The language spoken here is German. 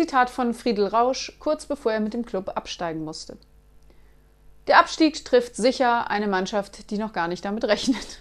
Zitat von Friedel Rausch, kurz bevor er mit dem Club absteigen musste. Der Abstieg trifft sicher eine Mannschaft, die noch gar nicht damit rechnet.